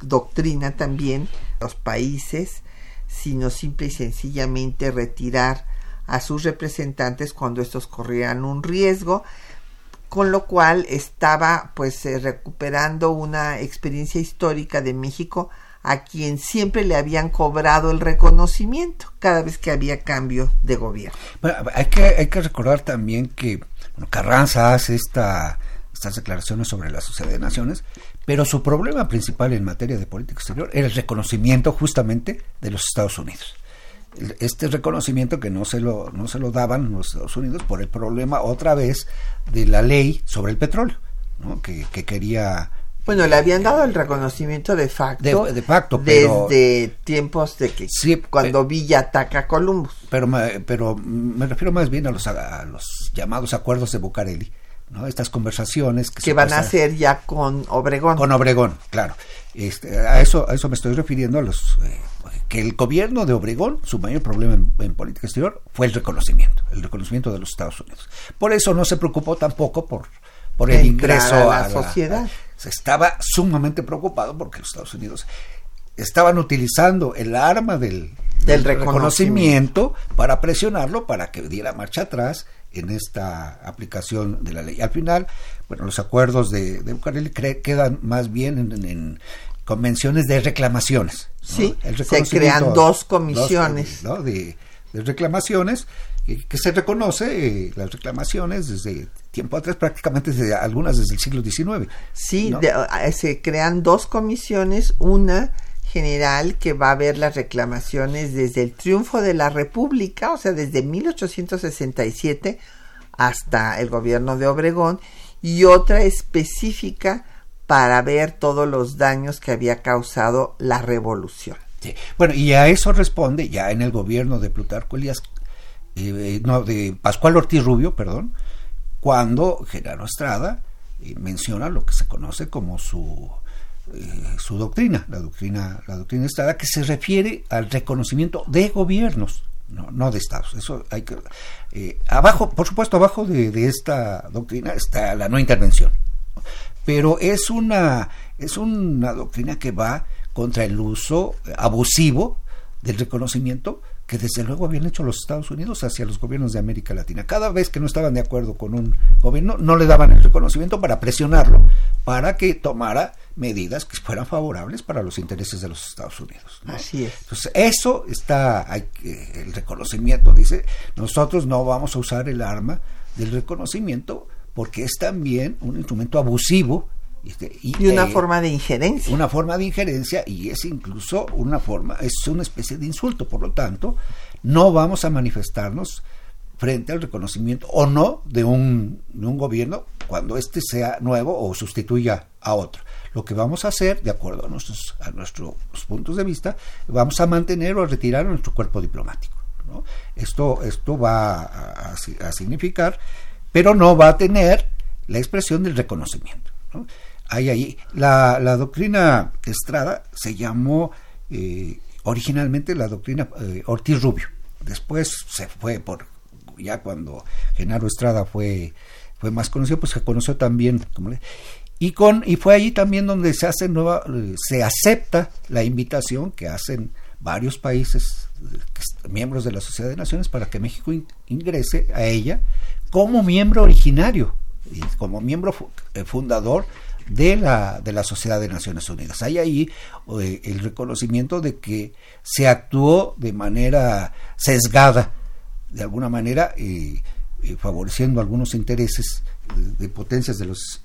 doctrina también los países sino simple y sencillamente retirar a sus representantes cuando estos corrían un riesgo, con lo cual estaba pues eh, recuperando una experiencia histórica de México a quien siempre le habían cobrado el reconocimiento cada vez que había cambio de gobierno. hay, que, hay que recordar también que Carranza hace esta estas declaraciones sobre la Sociedad de Naciones, pero su problema principal en materia de política exterior era el reconocimiento justamente de los Estados Unidos. Este reconocimiento que no se lo, no se lo daban los Estados Unidos por el problema otra vez de la ley sobre el petróleo, ¿no? que, que quería bueno, le habían dado el reconocimiento de facto, De- de facto, desde tiempos de que Sí, cuando Villa ataca a Columbus. pero me, pero me refiero más bien a los, a los llamados acuerdos de Bucareli, ¿no? Estas conversaciones que, que van a hacer ya con Obregón. con Obregón, claro. Este, a eso a eso me estoy refiriendo a los eh, que el gobierno de Obregón, su mayor problema en, en política exterior fue el reconocimiento, el reconocimiento de los Estados Unidos. Por eso no se preocupó tampoco por por el ingreso a la sociedad. se estaba sumamente preocupado porque los Estados Unidos estaban utilizando el arma del, Del reconocimiento para presionarlo para que diera marcha atrás en esta aplicación de la ley. Al final, bueno, los acuerdos de, de Bucareli quedan más bien en, en- en convenciones de reclamaciones. ¿no? Sí, se crean dos comisiones. ¿no? de, de reclamaciones eh, que se reconoce eh, las reclamaciones desde tiempo atrás, prácticamente desde algunas desde el siglo XIX. Sí, ¿no? de- se crean dos comisiones, una general que va a ver las reclamaciones desde el triunfo de la República, o sea, desde 1867 hasta el gobierno de Obregón, y otra específica para ver todos los daños que había causado la revolución. Bueno, y a eso responde ya en el gobierno de Plutarco Elías, eh, no, de Pascual Ortiz Rubio, perdón, cuando Genaro Estrada eh, menciona lo que se conoce como su eh, su doctrina, la doctrina, la doctrina Estrada, que se refiere al reconocimiento de gobiernos, no, no de estados. Eso hay que eh, abajo, por supuesto, abajo de, de esta doctrina está la no intervención pero es una es una doctrina que va contra el uso abusivo del reconocimiento que desde luego habían hecho los Estados Unidos hacia los gobiernos de América Latina. Cada vez que no estaban de acuerdo con un gobierno, no le daban el reconocimiento para presionarlo, para que tomara medidas que fueran favorables para los intereses de los Estados Unidos. ¿no? Así es. Entonces, eso está, hay el reconocimiento, dice, nosotros no vamos a usar el arma del reconocimiento porque es también un instrumento abusivo este, Y una eh, forma de injerencia. una forma de injerencia y es incluso una forma, es una especie de insulto. Por lo tanto, no vamos a manifestarnos frente al reconocimiento o no de un, de un gobierno cuando éste sea nuevo o sustituya a otro. Lo que vamos a hacer, de acuerdo a nuestros, a nuestros puntos de vista, vamos a mantener o retirar a nuestro cuerpo diplomático. Esto, esto va a, significar, pero no va a tener la expresión del reconocimiento. ¿no? Ahí, la, la doctrina Estrada se llamó eh, originalmente la doctrina eh, Ortiz Rubio. Después se fue por, ya cuando Genaro Estrada fue, fue más conocido, pues se conoció también como le- y con y fue allí también donde se hace nueva se acepta la invitación que hacen varios países miembros de la Sociedad de Naciones para que México in- ingrese a ella como miembro originario y como miembro eh, fundador de la de la Sociedad de Naciones Unidas. Hay ahí eh, el reconocimiento de que se actuó de manera sesgada de alguna manera eh, favoreciendo algunos intereses de potencias de los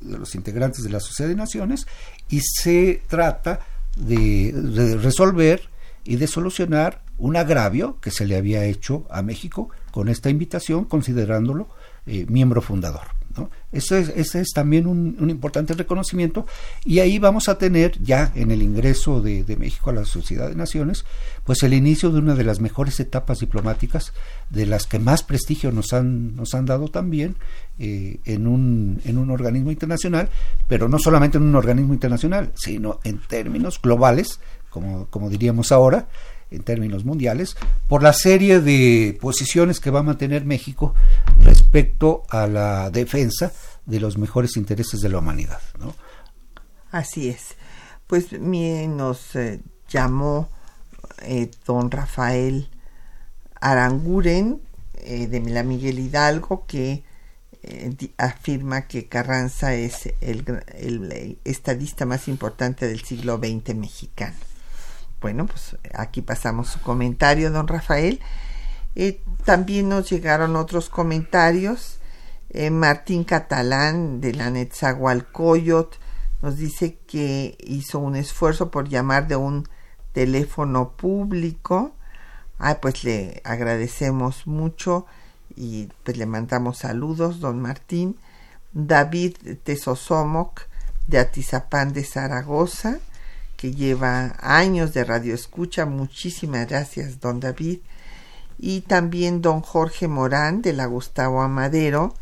de los integrantes de la Sociedad de Naciones y se trata de, resolver y de solucionar un agravio que se le había hecho a México con esta invitación considerándolo eh, miembro fundador. ¿No? Es, ese es también un, importante reconocimiento y ahí vamos a tener ya en el ingreso de, de, México a la Sociedad de Naciones pues el inicio de una de las mejores etapas diplomáticas de las que más prestigio nos han, nos han dado también eh, en, un, en un organismo internacional pero no solamente en un organismo internacional sino en términos globales como, como diríamos ahora en términos mundiales, por la serie de posiciones que va a mantener México respecto a la defensa de los mejores intereses de la humanidad. ¿no? Así es. Pues nos eh, llamó eh, don Rafael Aranguren eh, de la Miguel Hidalgo que afirma que Carranza es el, el estadista más importante del siglo XX mexicano. Bueno, pues aquí pasamos su comentario, don Rafael. Eh, también nos llegaron otros comentarios Eh, Martín Catalán de la Netzahualcoyot nos dice que hizo un esfuerzo por llamar de un teléfono público. Ah, pues le agradecemos mucho y pues le mandamos saludos, don Martín. David Tesosomoc de Atizapán de Zaragoza, que lleva años de radio escucha. Muchísimas gracias, don David. Y también don Jorge Morán de la Gustavo Amadero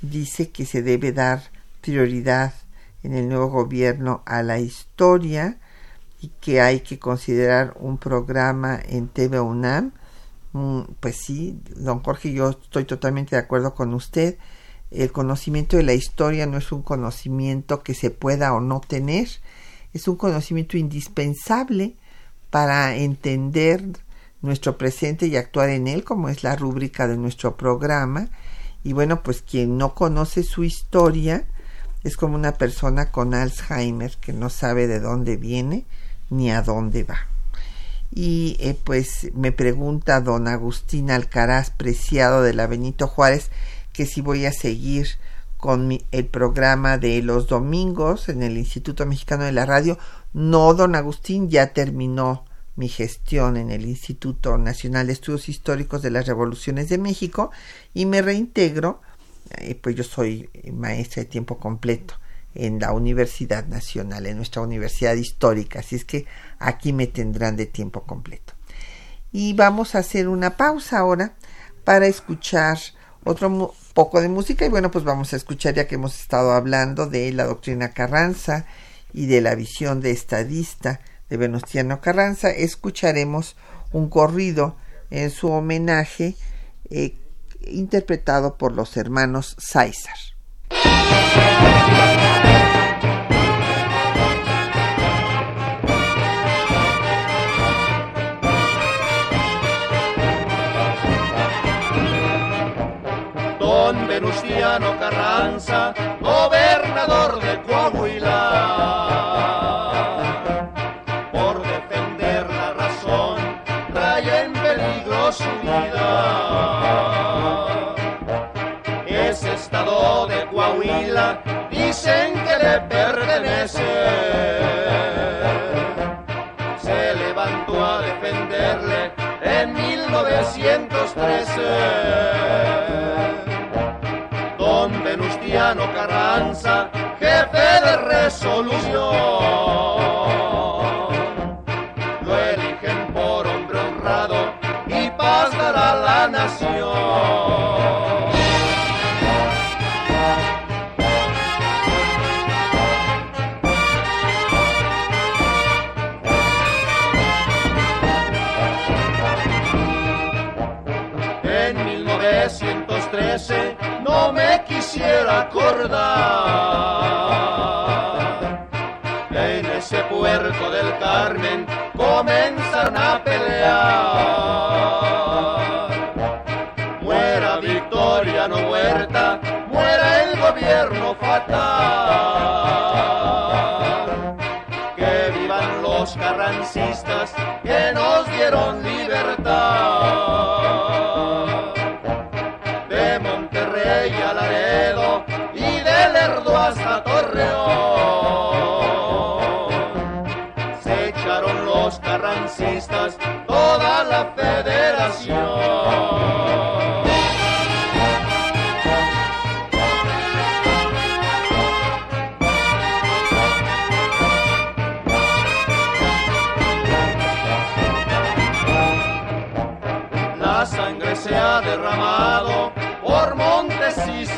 dice que se debe dar prioridad en el nuevo gobierno a la historia y que hay que considerar un programa en TV UNAM. Mm, pues sí, don Jorge, yo estoy totalmente de acuerdo con usted. El conocimiento de la historia no es un conocimiento que se pueda o no tener, es un conocimiento indispensable para entender nuestro presente y actuar en él, como es la rúbrica de nuestro programa. Y bueno, pues quien no conoce su historia es como una persona con Alzheimer que no sabe de dónde viene ni a dónde va. Y eh, pues me pregunta don Agustín Alcaraz, preciado de la Benito Juárez, que si voy a seguir con el programa de los domingos en el Instituto Mexicano de la Radio. No, don Agustín, ya terminó mi gestión en el Instituto Nacional de Estudios Históricos de las Revoluciones de México y me reintegro, eh, pues yo soy maestra de tiempo completo en la Universidad Nacional, en nuestra Universidad Histórica, así es que aquí me tendrán de tiempo completo. Y vamos a hacer una pausa ahora para escuchar otro poco de música y bueno, pues vamos a escuchar ya que hemos estado hablando de la doctrina Carranza y de la visión de estadista de Venustiano Carranza, escucharemos un corrido en su homenaje eh, interpretado por los hermanos César. Venustiano Carranza, gobernador de Coahuila su vida. Ese estado de Coahuila dicen que le pertenece. Se levantó a defenderle en 1913. Venustiano Carranza, jefe de resolución. Quisiera acordar.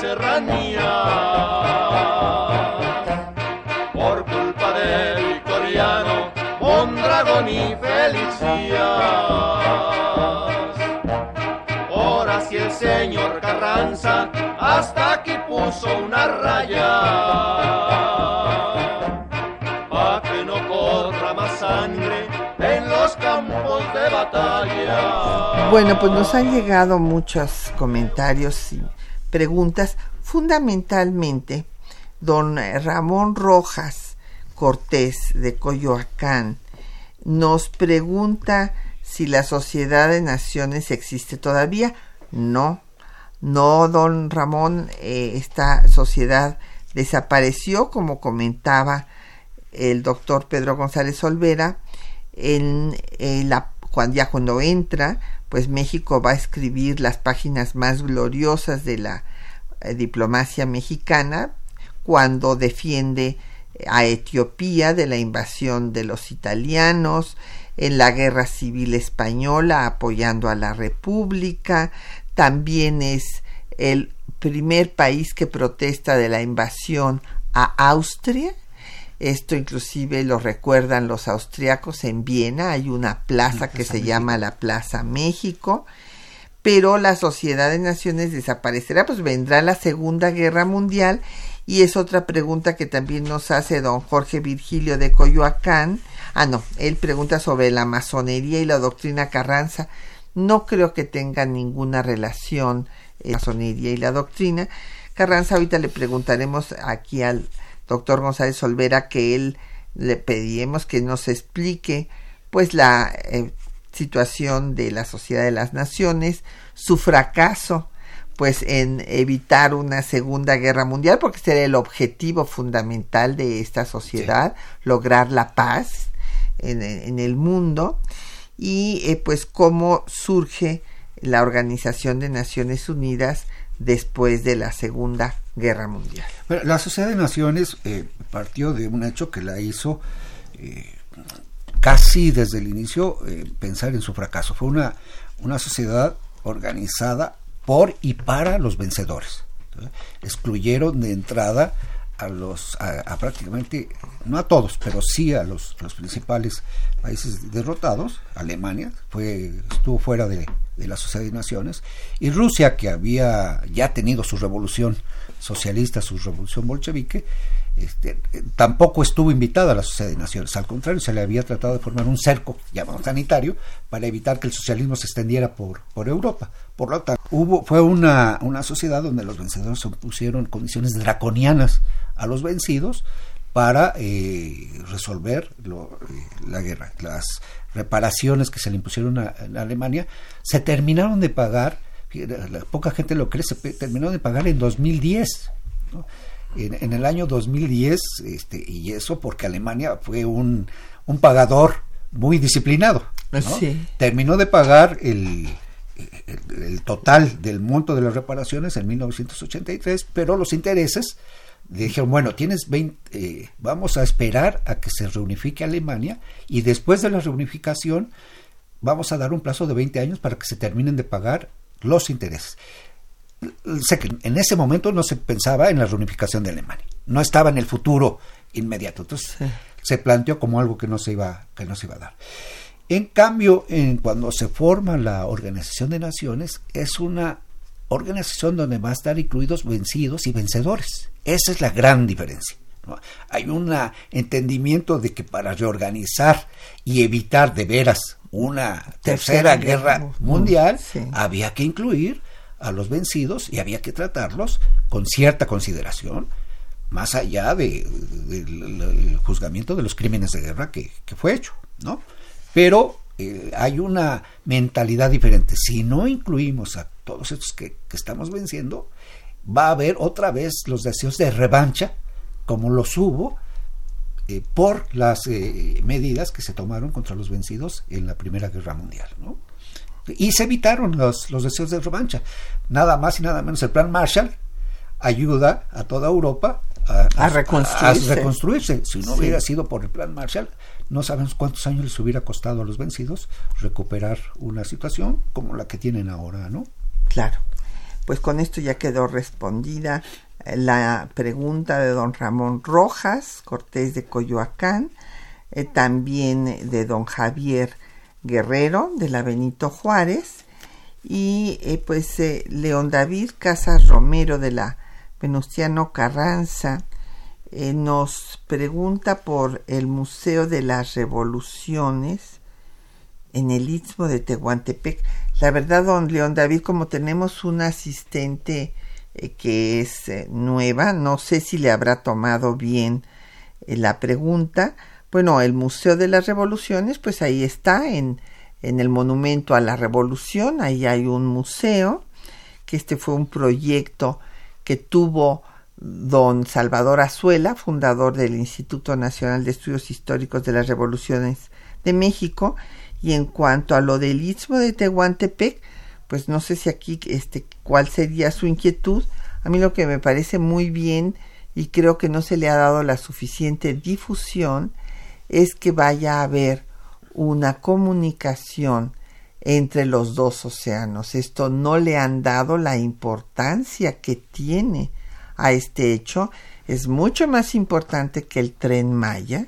Serranías. Por culpa de Victoriano, Mondragón y Félix Ahora si el señor Carranza hasta aquí puso una raya. Pa' que no corra más sangre en los campos de batalla. Bueno, pues nos han llegado muchos comentarios y preguntas. Fundamentalmente, don Ramón Rojas Cortés de Coyoacán nos pregunta si la Sociedad de Naciones existe todavía. No, No, don Ramón, eh, esta sociedad desapareció, como comentaba el doctor Pedro González Olvera, en, la, cuando, ya cuando entra, pues México va a escribir las páginas más gloriosas de la eh, diplomacia mexicana cuando defiende a Etiopía de la invasión de los italianos, en la guerra civil española apoyando a la República, también es el primer país que protesta de la invasión a Austria. Esto inclusive lo recuerdan los austriacos en Viena, hay una plaza que se llama la Plaza México, pero la Sociedad de Naciones desaparecerá, pues vendrá la Segunda Guerra Mundial y es otra pregunta que también nos hace don Jorge Virgilio de Coyoacán. Ah, no, él pregunta sobre la masonería y la doctrina Carranza. No creo que tenga ninguna relación la masonería y la doctrina. Carranza, ahorita le preguntaremos aquí al doctor González Olvera que él le pedimos que nos explique pues la eh, situación de la sociedad de las naciones, su fracaso pues en evitar una segunda guerra mundial porque sería el objetivo fundamental de esta sociedad lograr la paz en, el mundo. Y eh, pues cómo surge la Organización de Naciones Unidas después de la Segunda Guerra Mundial. la Sociedad de Naciones eh, partió de un hecho que la hizo eh, casi desde el inicio pensar en su fracaso. Fue una, una sociedad organizada por y para los vencedores. Excluyeron de entrada a los a, prácticamente no a todos pero sí a los, los principales países derrotados. Alemania fue estuvo fuera de, de, la sociedad de naciones. Y Rusia que había ya tenido su revolución socialista su revolución bolchevique este, tampoco estuvo invitada a la Sociedad de Naciones, al contrario, se le había tratado de formar un cerco llamado sanitario para evitar que el socialismo se extendiera por, por Europa. Por lo tanto, hubo, fue una, una sociedad donde los vencedores pusieron condiciones draconianas a los vencidos para eh, resolver lo, eh, la guerra. Las reparaciones que se le impusieron a, Alemania se terminaron de pagar, poca gente lo cree, se terminó de pagar en 2010. ¿no? En, el año 2010, este, y eso porque Alemania fue un, un pagador muy disciplinado. Terminó de pagar el, el, total del monto de las reparaciones en 1983, pero los intereses dijeron, bueno, tienes 20, eh, vamos a esperar a que se reunifique Alemania y después de la reunificación vamos a dar un plazo de 20 años para que se terminen de pagar los intereses en ese momento no se pensaba en la reunificación de Alemania, no estaba en el futuro inmediato, entonces se planteó como algo que no se iba, que no se iba a dar. En cambio, en, cuando se forma la Organización de Naciones, es una organización donde va a estar incluidos vencidos y vencedores. Esa es la gran diferencia. Hay un entendimiento de que para reorganizar y evitar de veras una tercera, guerra, mundial, había que incluir a los vencidos y había que tratarlos con cierta consideración, más allá del de, juzgamiento de los crímenes de guerra que, fue hecho, ¿no? Pero eh, hay una mentalidad diferente. Si no incluimos a todos estos que, estamos venciendo, va a haber otra vez los deseos de revancha, como los hubo eh, por las eh, medidas que se tomaron contra los vencidos en la Primera Guerra Mundial, ¿no? Y se evitaron los, los deseos de revancha. Nada más y nada menos el plan Marshall ayuda a toda Europa a, reconstruirse. Si no hubiera sido por el plan Marshall, no sabemos cuántos años les hubiera costado a los vencidos recuperar una situación como la que tienen ahora, ¿no? Claro. Pues con esto ya quedó respondida la pregunta de don Ramón Rojas, Cortés de Coyoacán, eh, también de don Javier Guerrero de la Benito Juárez y eh, pues eh, León David Casas Romero de la Venustiano Carranza eh, nos pregunta por el Museo de las Revoluciones en el Istmo de Tehuantepec. La verdad, don León David, como tenemos una asistente que es nueva, no sé si le habrá tomado bien la pregunta, bueno, el Museo de las Revoluciones, pues ahí está, en, en el Monumento a la Revolución, ahí hay un museo que este fue un proyecto que tuvo don Salvador Azuela, fundador del Instituto Nacional de Estudios Históricos de las Revoluciones de México, y en cuanto a lo del istmo de Tehuantepec, pues no sé si aquí este cuál sería su inquietud. A mí lo que me parece muy bien y creo que no se le ha dado la suficiente difusión es que vaya a haber una comunicación entre los dos océanos. Esto no le han dado la importancia que tiene a este hecho. Es mucho más importante que el tren Maya.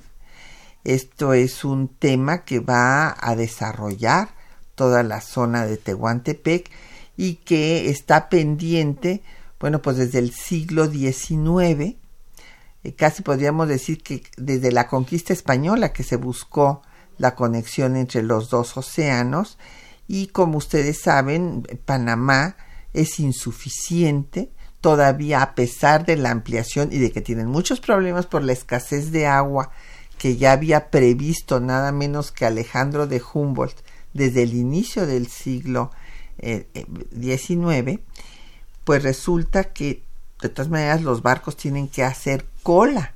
Esto es un tema que va a desarrollar toda la zona de Tehuantepec y que está pendiente, bueno, pues desde el siglo XIX, casi podríamos decir que desde la conquista española que se buscó la conexión entre los dos océanos. Y como ustedes saben, Panamá es insuficiente todavía a pesar de la ampliación y de que tienen muchos problemas por la escasez de agua que ya había previsto nada menos que Alejandro de Humboldt desde el inicio del siglo XIX, eh, eh, pues resulta que de todas maneras los barcos tienen que hacer cola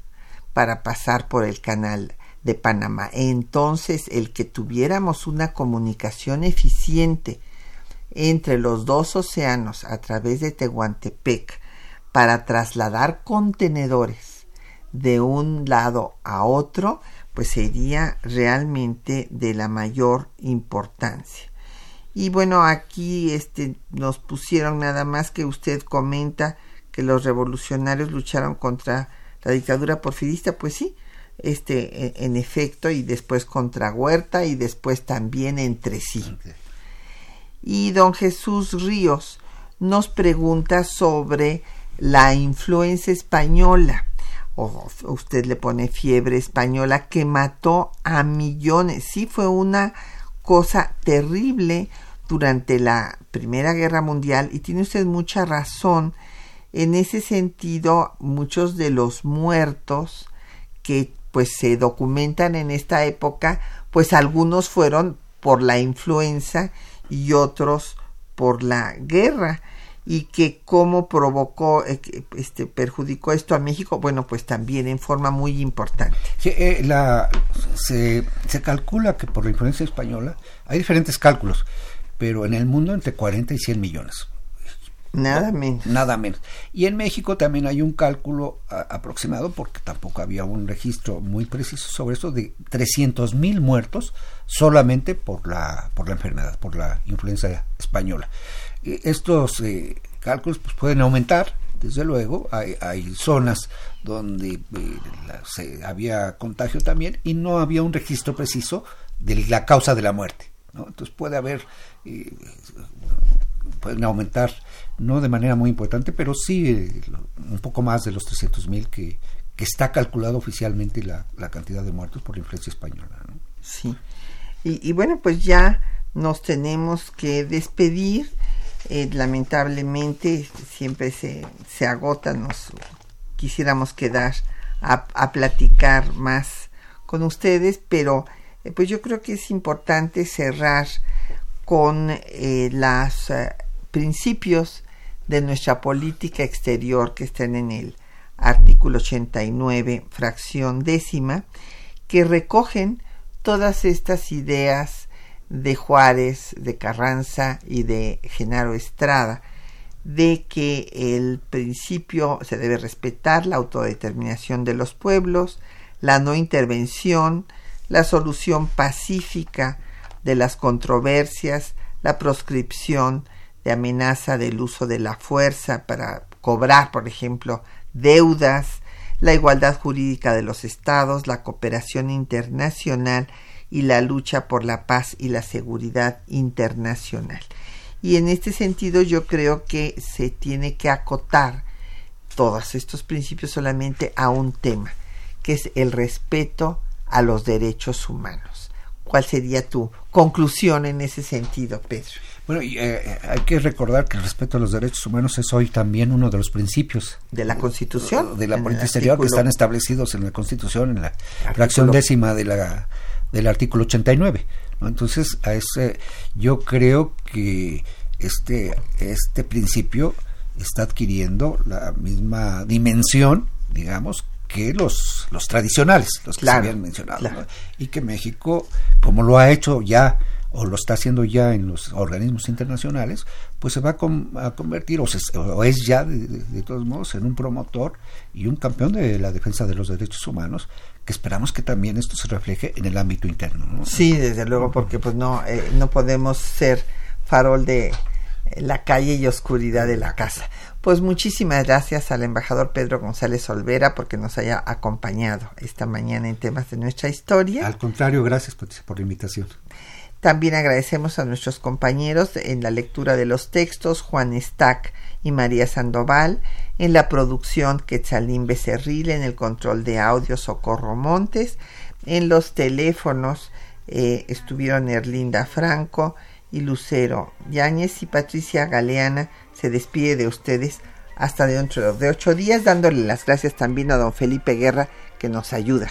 para pasar por el canal de Panamá. Entonces, el que tuviéramos una comunicación eficiente entre los dos océanos a través de Tehuantepec para trasladar contenedores de un lado a otro, pues sería realmente de la mayor importancia. Y bueno, aquí este, nos pusieron nada más que usted comenta que los revolucionarios lucharon contra la dictadura porfirista, pues sí, este, e, en efecto, y después contra Huerta y después también entre sí. Y don Jesús Ríos nos pregunta sobre la influencia española, o usted le pone fiebre española, que mató a millones. Sí, fue una cosa terrible durante la Primera Guerra Mundial y tiene usted mucha razón. En ese sentido, muchos de los muertos que pues se documentan en esta época, pues algunos fueron por la influenza y otros por la guerra y que cómo provocó, eh, este, perjudicó esto a México, bueno, pues también en forma muy importante. Eh, se, se calcula que por la influencia española hay diferentes cálculos, pero en el mundo entre 40 y 100 millones. Nada menos. Nada menos. Y en México también hay un cálculo aproximado, porque tampoco había un registro muy preciso sobre esto, de 300 mil muertos solamente por la, por la enfermedad, por la influenza española. Estos eh, cálculos pues, pueden aumentar, desde luego. Hay, hay zonas donde eh, se, había contagio también y no había un registro preciso de la causa de la muerte. ¿no? Entonces puede haber, eh, pueden aumentar no de manera muy importante, pero sí eh, un poco más de los 300 mil que, que, está calculado oficialmente la, la, cantidad de muertos por la influencia española. Sí. Y, bueno, pues ya nos tenemos que despedir. Eh, lamentablemente siempre se, se agota, nos quisiéramos quedar a, a platicar más con ustedes, pero eh, pues yo creo que es importante cerrar con eh, los principios de nuestra política exterior que están en el artículo 89, fracción décima, que recogen todas estas ideas de Juárez, de Carranza y de Genaro Estrada, de que el principio se debe respetar la autodeterminación de los pueblos, la no intervención, la solución pacífica de las controversias, la proscripción de amenaza del uso de la fuerza para cobrar, por ejemplo, deudas, la igualdad jurídica de los estados, la cooperación internacional y la lucha por la paz y la seguridad internacional. Y en este sentido yo creo que se tiene que acotar todos estos principios solamente a un tema, que es el respeto a los derechos humanos. ¿Cuál sería tu conclusión en ese sentido, Pedro? Bueno, eh, hay que recordar que el respeto a los derechos humanos es hoy también uno de los principios de la Constitución, de la política exterior que están establecidos en la Constitución, en la fracción décima de la, del artículo 89. ¿no? Entonces, a ese, yo creo que este, este principio está adquiriendo la misma dimensión, digamos, que los, los tradicionales, los que se habían mencionado. Y que México, como lo ha hecho ya o lo está haciendo ya en los organismos internacionales, pues se va a, convertir, o, es ya de, todos modos, en un promotor y un campeón de la defensa de los derechos humanos, que esperamos que también esto se refleje en el ámbito interno. Sí, desde luego, porque pues no, eh, no podemos ser farol de la calle y oscuridad de la casa. Pues muchísimas gracias al embajador Pedro González Olvera porque nos haya acompañado esta mañana en temas de nuestra historia. Al contrario, gracias por la invitación. También agradecemos a nuestros compañeros en la lectura de los textos, Juan Stack y María Sandoval, en la producción Quetzalín Becerril, en el control de audio Socorro Montes, en los teléfonos eh, estuvieron Erlinda Franco y Lucero Yáñez y Patricia Galeana. Se despide de ustedes hasta dentro de ocho días, dándole las gracias también a don Felipe Guerra que nos ayuda